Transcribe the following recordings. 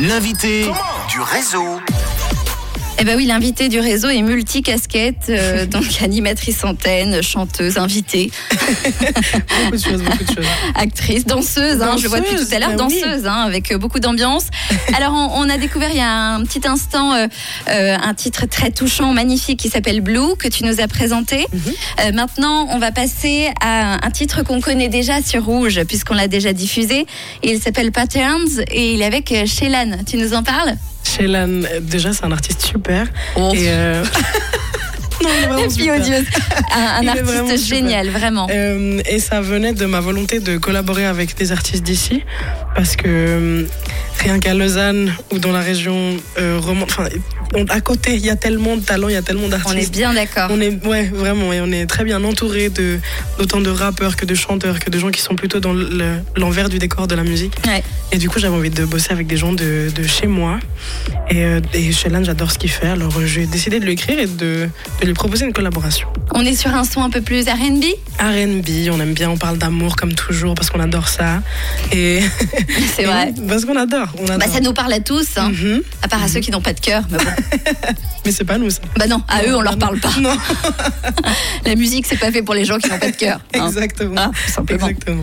L'invité du réseau. Eh ben oui, l'invité du réseau est multicasquette, euh, donc animatrice antenne, chanteuse, invitée, Beaucoup de choses, beaucoup de choses. actrice, danseuse. Hein, je vois depuis tout à l'heure, Danseuse, bah oui. danseuse, hein, avec euh, beaucoup d'ambiance. Alors, on, on a découvert il y a un petit instant euh, euh, un titre très touchant, magnifique, qui s'appelle Blue, que tu nous as présenté. Mhm. Maintenant, on va passer à un titre qu'on connaît déjà sur Rouge, puisqu'on l'a déjà diffusé. Il s'appelle Patterns et il est avec Shelan. Tu nous en parles? Shelan, déjà, c'est un artiste super. Oh. Et euh, non, La fille odieuse. Un, vraiment artiste super. génial, vraiment. Euh, et ça venait de ma volonté de collaborer avec des artistes d'ici. Parce que euh, rien qu'à Lausanne ou dans la région euh, romande, enfin, à côté, il y a tellement de talents, il y a tellement d'artistes. On est bien d'accord. On est, ouais, vraiment, et on est très bien entouré de d'autant de rappeurs que de chanteurs, que de gens qui sont plutôt dans le- l'envers du décor de la musique. Ouais. Et du coup, j'avais envie de bosser avec des gens de, de chez moi. Et, euh, et Shelan, j'adore ce qu'il fait. Alors, euh, j'ai décidé de lui écrire et de, de lui proposer une collaboration. On est sur un son un peu plus R&B. R&B, on aime bien, on parle d'amour comme toujours parce qu'on adore ça. Et C'est vrai. parce qu'on adore, on. Bah, ça nous parle à tous, hein. Mhm. à part à ceux qui n'ont pas de cœur. Mais bon. Mais c'est pas nous ça. bah non, à eux on leur parle pas. Non, La musique c'est pas fait pour les gens qui n'ont pas de cœur. hein. exactement. Ah, simplement. Exactement.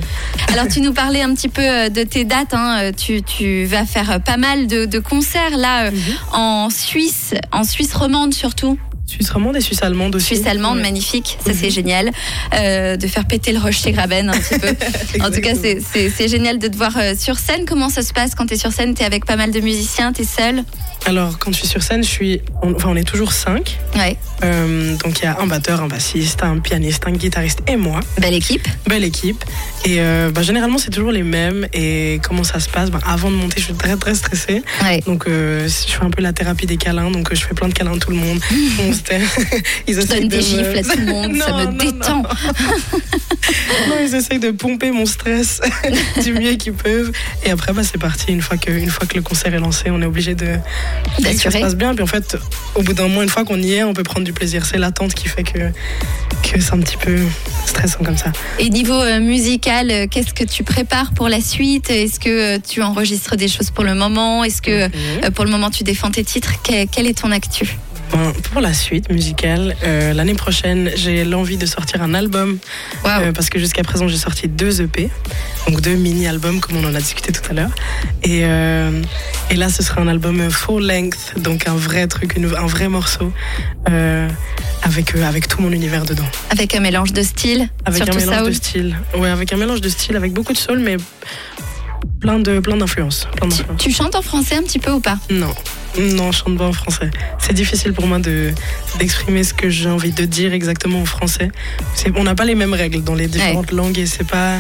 Alors tu nous parlais un petit peu euh, de tes dates. hein. Euh, Tu, tu vas faire euh, pas mal de, de concerts là Mhm. en Suisse, en Suisse romande surtout. Suisse romande et Suisse allemande aussi. Suisse allemande, Ouais. magnifique, ça c'est génial. Euh, de faire péter le rocher Graben un petit peu. en tout cas, c'est- génial de te voir euh, sur scène. Comment ça se passe quand tu es sur scène? Tu es avec pas mal de musiciens, tu es seul Alors, quand je suis sur scène, je suis, on, enfin, on est toujours cinq. Ouais, Euh, donc, il y a un batteur, un bassiste, un pianiste, un guitariste et moi. belle équipe. Belle équipe. Et euh, bah, généralement, c'est toujours les mêmes. Et comment ça se passe? Bah, Avant de monter, je suis très, très stressée. Ouais. Donc, je fais un peu la thérapie des câlins. Donc, je fais plein de câlins à tout le monde. Ils Je donne de des me- gifles à tout le monde, ça me non, détend. Non, ils essayent de pomper mon stress du mieux qu'ils peuvent. Et après, bah, c'est parti. Une fois, que, une fois que le concert est lancé, on est obligé de que ça se D'assurer. passe bien. Puis en fait, au bout d'un moment, une fois qu'on y est, on peut prendre du plaisir. C'est l'attente qui fait que, que c'est un petit peu stressant comme ça. Et niveau euh, musical, euh, qu'est-ce que tu prépares pour la suite? Est-ce que euh, tu enregistres des choses pour le moment? Est-ce que pour le moment tu défends tes titres? Que- Quel est ton actu? Pour la suite musicale, euh, l'année prochaine, j'ai l'envie de sortir un album. Euh, parce que jusqu'à présent, j'ai sorti deux EP, donc deux mini-albums, comme on en a discuté tout à l'heure. Et, euh, et là, ce sera un album full length, donc un vrai truc, une- un vrai morceau, avec, avec tout mon univers dedans. Avec un mélange de styles, Avec surtout un mélange soul. de style. Ouais, avec un mélange de style, avec beaucoup de soul, mais plein d'influences. Plein tu chantes en français un petit peu ou pas? Non, non, je chante pas en français. C'est difficile pour moi de d'exprimer ce que j'ai envie de dire exactement en français. On n'a pas les mêmes règles dans les différentes langues et c'est pas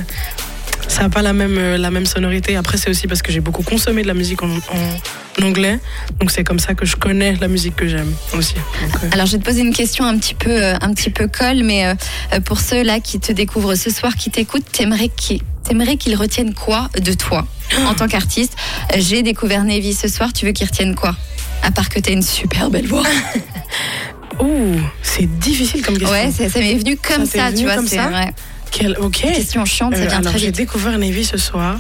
ça n'a pas la même euh, la même sonorité. Après, c'est aussi parce que j'ai beaucoup consommé de la musique en, en anglais, donc c'est comme ça que je connais la musique que j'aime aussi. Donc, euh, Alors je vais te poser une question un petit peu, euh, un petit peu colle, mais euh, pour ceux là qui te découvrent ce soir, qui t'écoutent, t'aimerais qu'ils t'aimerais qu'ils retiennent quoi de toi en tant qu'artiste? J'ai découvert Navy ce soir, tu veux qu'ils retiennent quoi? À part que t'as une super belle voix. Ouh, c'est difficile comme question. Ouais, ça, ça m'est venu comme Ça t'est ça, venu tu vois. comme ça ouais. Quel- ok. question chiante, ça vient alors très j'ai vite. découvert Navy ce soir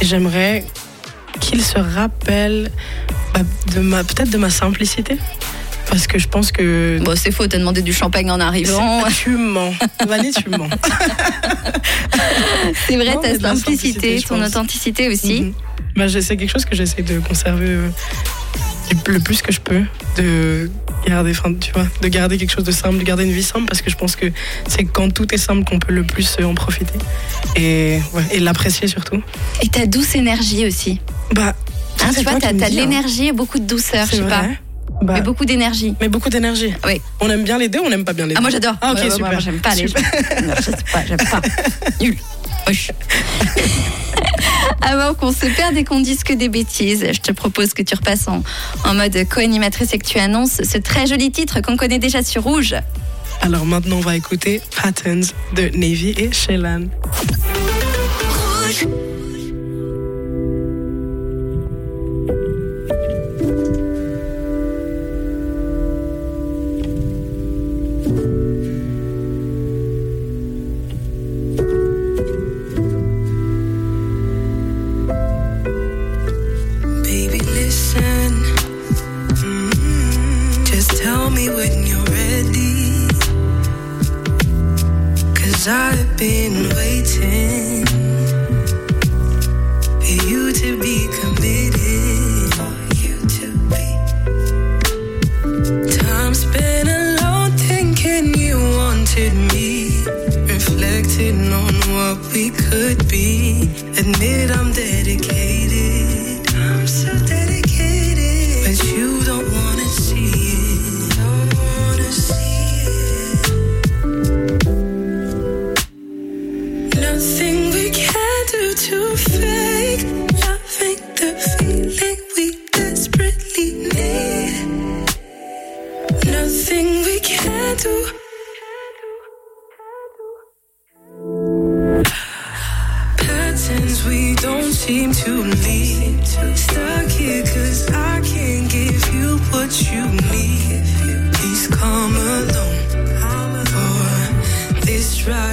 et j'aimerais qu'il se rappelle bah, de ma peut-être de ma simplicité parce que je pense que Bon, c'est faux, t'as demandé du champagne en arrivant. Tu mens Vanny tu mens C'est vrai, Non, ta simplicité, ton authenticité aussi. Mhm. bah, c'est quelque chose que j'essaie de conserver euh, le plus que je peux de garder enfin, tu vois de garder quelque chose de simple de garder une vie simple parce que je pense que c'est quand tout est simple qu'on peut le plus euh, en profiter et ouais, et l'apprécier surtout Et ta douce énergie aussi. Bah Hein, tu vois, t'as de hein. l'énergie et beaucoup de douceur, je sais pas. Bah, Mais beaucoup d'énergie. mais beaucoup d'énergie. Oui. On aime bien les deux, on n'aime pas bien les deux. Ah, moi j'adore. Ah, ok, Ouais, ouais, super. Moi, j'aime pas les Super. Non, je sais pas, j'aime pas. Nul. Avant qu'on se perde et qu'on dise que des bêtises, je te propose que tu repasses en, en mode co-animatrice et que tu annonces ce très joli titre qu'on connaît déjà sur Rouge. Alors maintenant, on va écouter Patterns de Navy et Shelan.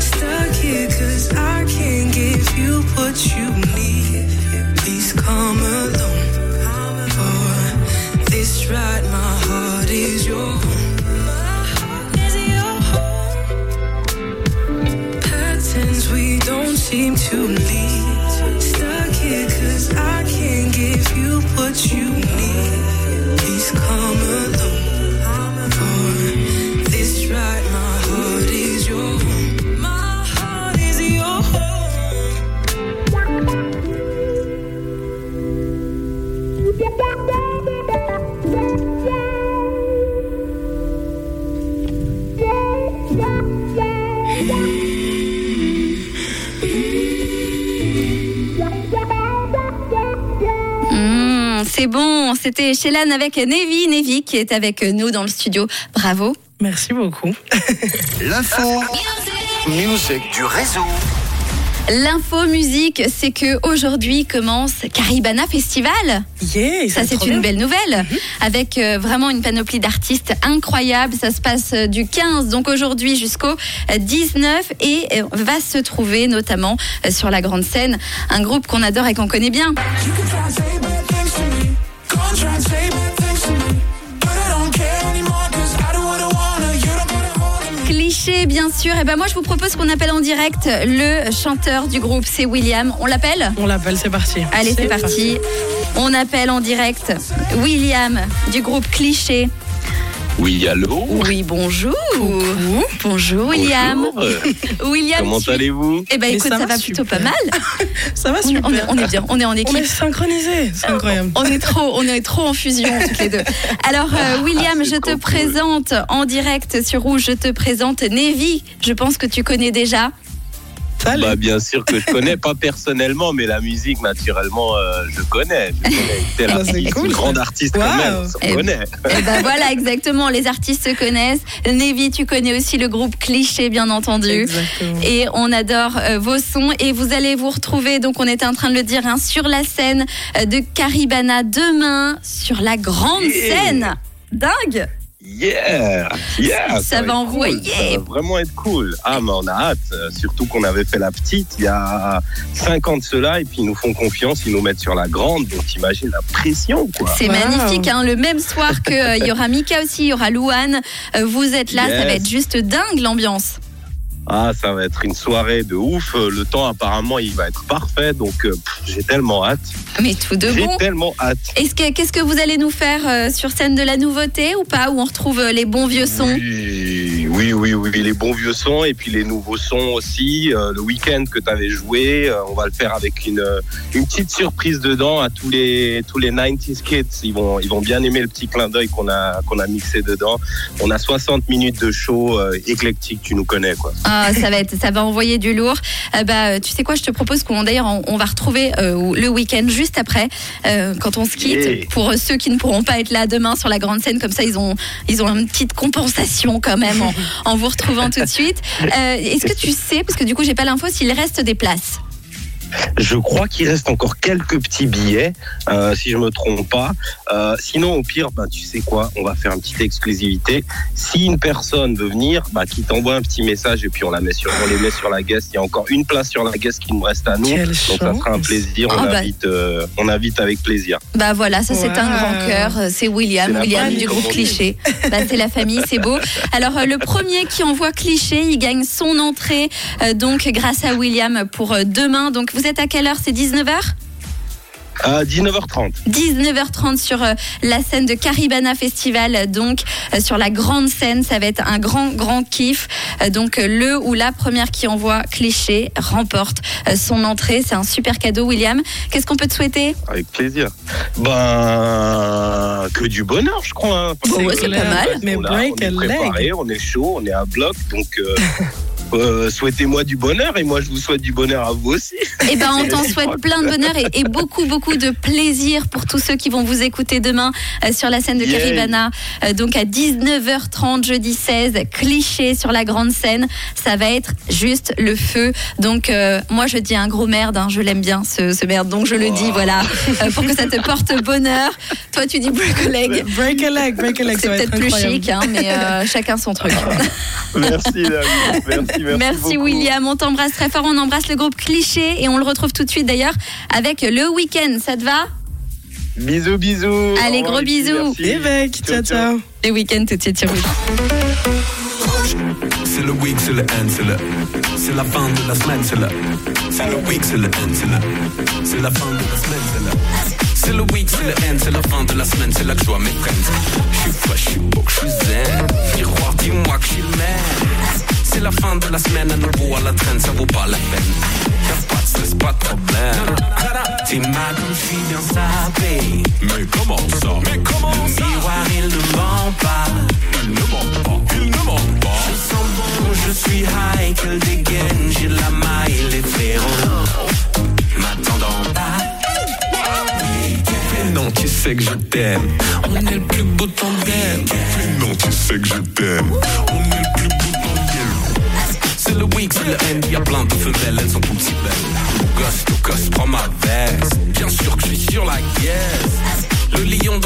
Stuck here cause I can't give you what you need. Please come this ride, my heart is your. My heart is your. Patterns we don't seem to leave. C'est bon, c'était Shelan avec Nevi, Nevi qui est avec nous dans le studio. Bravo. Merci beaucoup. L'info. Music du réseau. L'info musique, c'est que aujourd'hui commence Caribana Festival. Yeah, Ça, c'est une bien. belle nouvelle, avec euh, vraiment une panoplie d'artistes incroyables. Ça se passe euh, du 15, donc aujourd'hui, jusqu'au euh, 19, et euh, va se trouver notamment euh, sur la grande scène un groupe qu'on adore et qu'on connaît bien. Cliché, bien sûr. Et ben moi, je vous propose qu'on appelle en direct le chanteur du groupe, c'est William. On l'appelle? On l'appelle, c'est parti. Allez, c'est parti. On appelle en direct William du groupe Cliché. Oui, allô Oui, bonjour. Bonjour, William. Bonjour. William. Comment tu- allez-vous? Eh ben écoute, ça ça, va va plutôt super. pas mal. Ça va On, super. on est, on est bien, on est en On équipe. est synchronisés, c'est incroyable. On est trop, on est trop en fusion toutes les deux. Alors euh, William, Ah, c'est je te cool. présente en direct sur Rouge. Je te présente Nevi. Je pense que tu connais déjà. Bah, Bien sûr que je connais, pas personnellement, mais la musique, naturellement, euh, je connais. Je connais. Ah, cool, une ça. grande artiste Wow. quand même, Eh on connaît. Et ben voilà, exactement. Les artistes se connaissent. Nevi, tu connais aussi le groupe Cliché, bien entendu. Exactement. Et on adore euh, vos sons et vous allez vous retrouver, donc on était en train de le dire, hein, sur la scène euh, de Caribana demain, sur la grande Yeah. scène. Dingue Yeah, yeah. Ça va envoyer. cool, Ça va vraiment être cool. Ah, mais on a hâte. euh, Surtout qu'on avait fait la petite il y a 5 ans de cela et puis ils nous font confiance, ils nous mettent sur la grande. Donc t'imagines la pression, quoi. C'est Wow. magnifique, hein. le même soir que euh, y aura Mika aussi, il y aura Louane. Euh, vous êtes là, ça va être juste dingue l'ambiance. Ah, ça va être une soirée de ouf. Euh, Le temps, apparemment, il va être parfait. Donc euh, j'ai tellement hâte. Mais tout de J'ai bon. tellement hâte. Est-ce que qu'est-ce que vous allez nous faire euh, sur scène de la nouveauté ou pas? Où on retrouve euh, les bons vieux sons? Oui, oui, oui, oui, les bons vieux sons et puis les nouveaux sons aussi. Euh, le week-end que tu avais joué, euh, on va le faire avec une, euh, une petite surprise dedans à tous les tous les 90s kids. Ils vont ils vont bien aimer le petit clin d'œil qu'on a qu'on a mixé dedans. On a 60 minutes de show euh, éclectique, tu nous connais quoi. Ah, ça va être, ça va envoyer du lourd. Bah, tu sais quoi, je te propose qu'on d'ailleurs on, on va retrouver le week-end juste après, quand on se quitte. Yeah. Pour ceux qui ne pourront pas être là demain sur la grande scène, comme ça ils ont, ils ont une petite compensation quand même en, en vous retrouvant tout de suite. Euh, Est-ce que tu sais, parce que du coup j'ai pas l'info, s'il reste des places? Je crois qu'il reste encore quelques petits billets, euh, si je me trompe pas. Euh, sinon, au pire, bah, tu sais quoi, on va faire une petite exclusivité. Si une personne veut venir, bah, qui t'envoie un petit message et puis on la met sur, on les met sur la guest. Il y a encore une place sur la guest qui nous reste à nous, Quelle donc ça sera un chance. plaisir. On Ah bah. invite, euh, on invite avec plaisir. Bah voilà, ça c'est un grand cœur. C'est William, William famille, du groupe. Cliché. Bah, c'est la famille, c'est beau. Alors euh, le premier qui envoie Cliché, il gagne son entrée euh, donc grâce à William pour euh, demain. Donc vous êtes à quelle heure? C'est 19h À 19h30. 19h30 sur euh, la scène de Caribana Festival, donc euh, sur la grande scène, ça va être un grand grand kiff. Euh, donc euh, le ou la première qui envoie cliché remporte euh, son entrée. C'est un super cadeau, William. Qu'est-ce qu'on peut te souhaiter? Avec plaisir. Ben, que du bonheur, je crois. Bon, c'est pas mal. Mais on, a- break on est préparé, on est chaud, on est à bloc, donc euh, euh, souhaitez-moi du bonheur et moi je vous souhaite du bonheur à vous aussi. Eh ben, on t'en souhaite plein de bonheur et, et beaucoup, beaucoup de plaisir pour tous ceux qui vont vous écouter demain euh, sur la scène de Yeah. Caribana. Euh, donc à 19h30, jeudi 16, cliché sur la grande scène. Ça va être juste le feu. Donc euh, moi, je dis un gros merde. hein, je l'aime bien ce, ce merde. Donc je le dis, voilà, euh, pour que ça te porte bonheur. Toi, tu dis break a leg. Break a leg, break a leg, C'est peut-être être plus incroyable. chic, hein, mais euh, chacun son truc. Merci, David. merci, merci, Merci. William, on t'embrasse très fort, on embrasse le groupe Cliché et on le retrouve tout de suite d'ailleurs avec le week-end, ça te va? Bisous, bisous. Allez, gros bisous. mec, ciao, ciao. Le week-end tout de suite sur Rouge. C'est le week, c'est le end, c'est le. C'est la fin de la semaine, c'est le. C'est le week, c'est le end, c'est le. C'est la fin de la semaine, c'est le. C'est le week, c'est le end, c'est la fin de la semaine, c'est là que je vois mes friends. Je suis fresh, je suis beau, je suis zen. Miroir, dis-moi que je suis le. C'est la fin de la semaine, à nouveau à la traîne, ça vaut pas la peine. Y'a pas de stress, pas de problème. T'es je suis bien sapé. Mais comment ça? Mais comment le ça? miroir, il ne ment pas. Il ne ment pas, il ne ment pas. Je sens bon, je suis high, qu'elle dégaine, j'ai la maille, les frérots. M'attendant pas. Mais non, tu sais que je t'aime?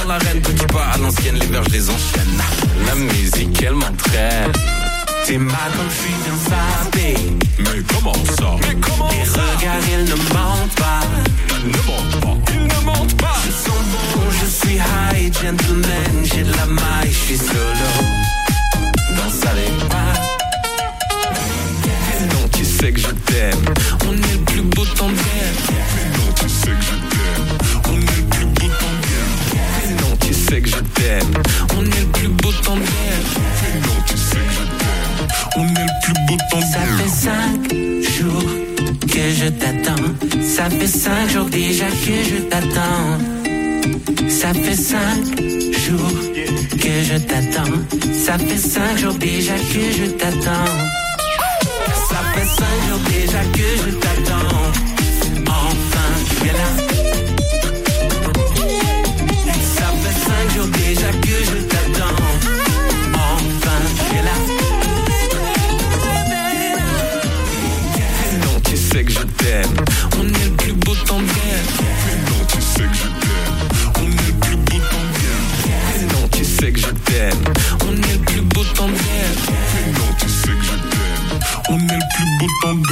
Dans l'arène, petit pas à l'ancienne, les verges les enchaînent. La musique, elle m'entraîne. T'es mal comme je suis bien sapé. Mais comment ça? Mais comment Tes regards, ils ne mentent pas. Ils ne mentent pas. Ils ne mentent pas. Je sens bon, je suis high, gentleman. J'ai de la maille, je suis solo. Dans ça les pas. Mais non, tu sais que je t'aime? On est le plus beau tandem. Mais non, tu sais que je t'aime. Cinq jours déjà que je t'attends. Ça fait cinq jours que je t'attends. Ça fait cinq jours déjà que je t'attends. Ça fait cinq jours déjà que je t'attends.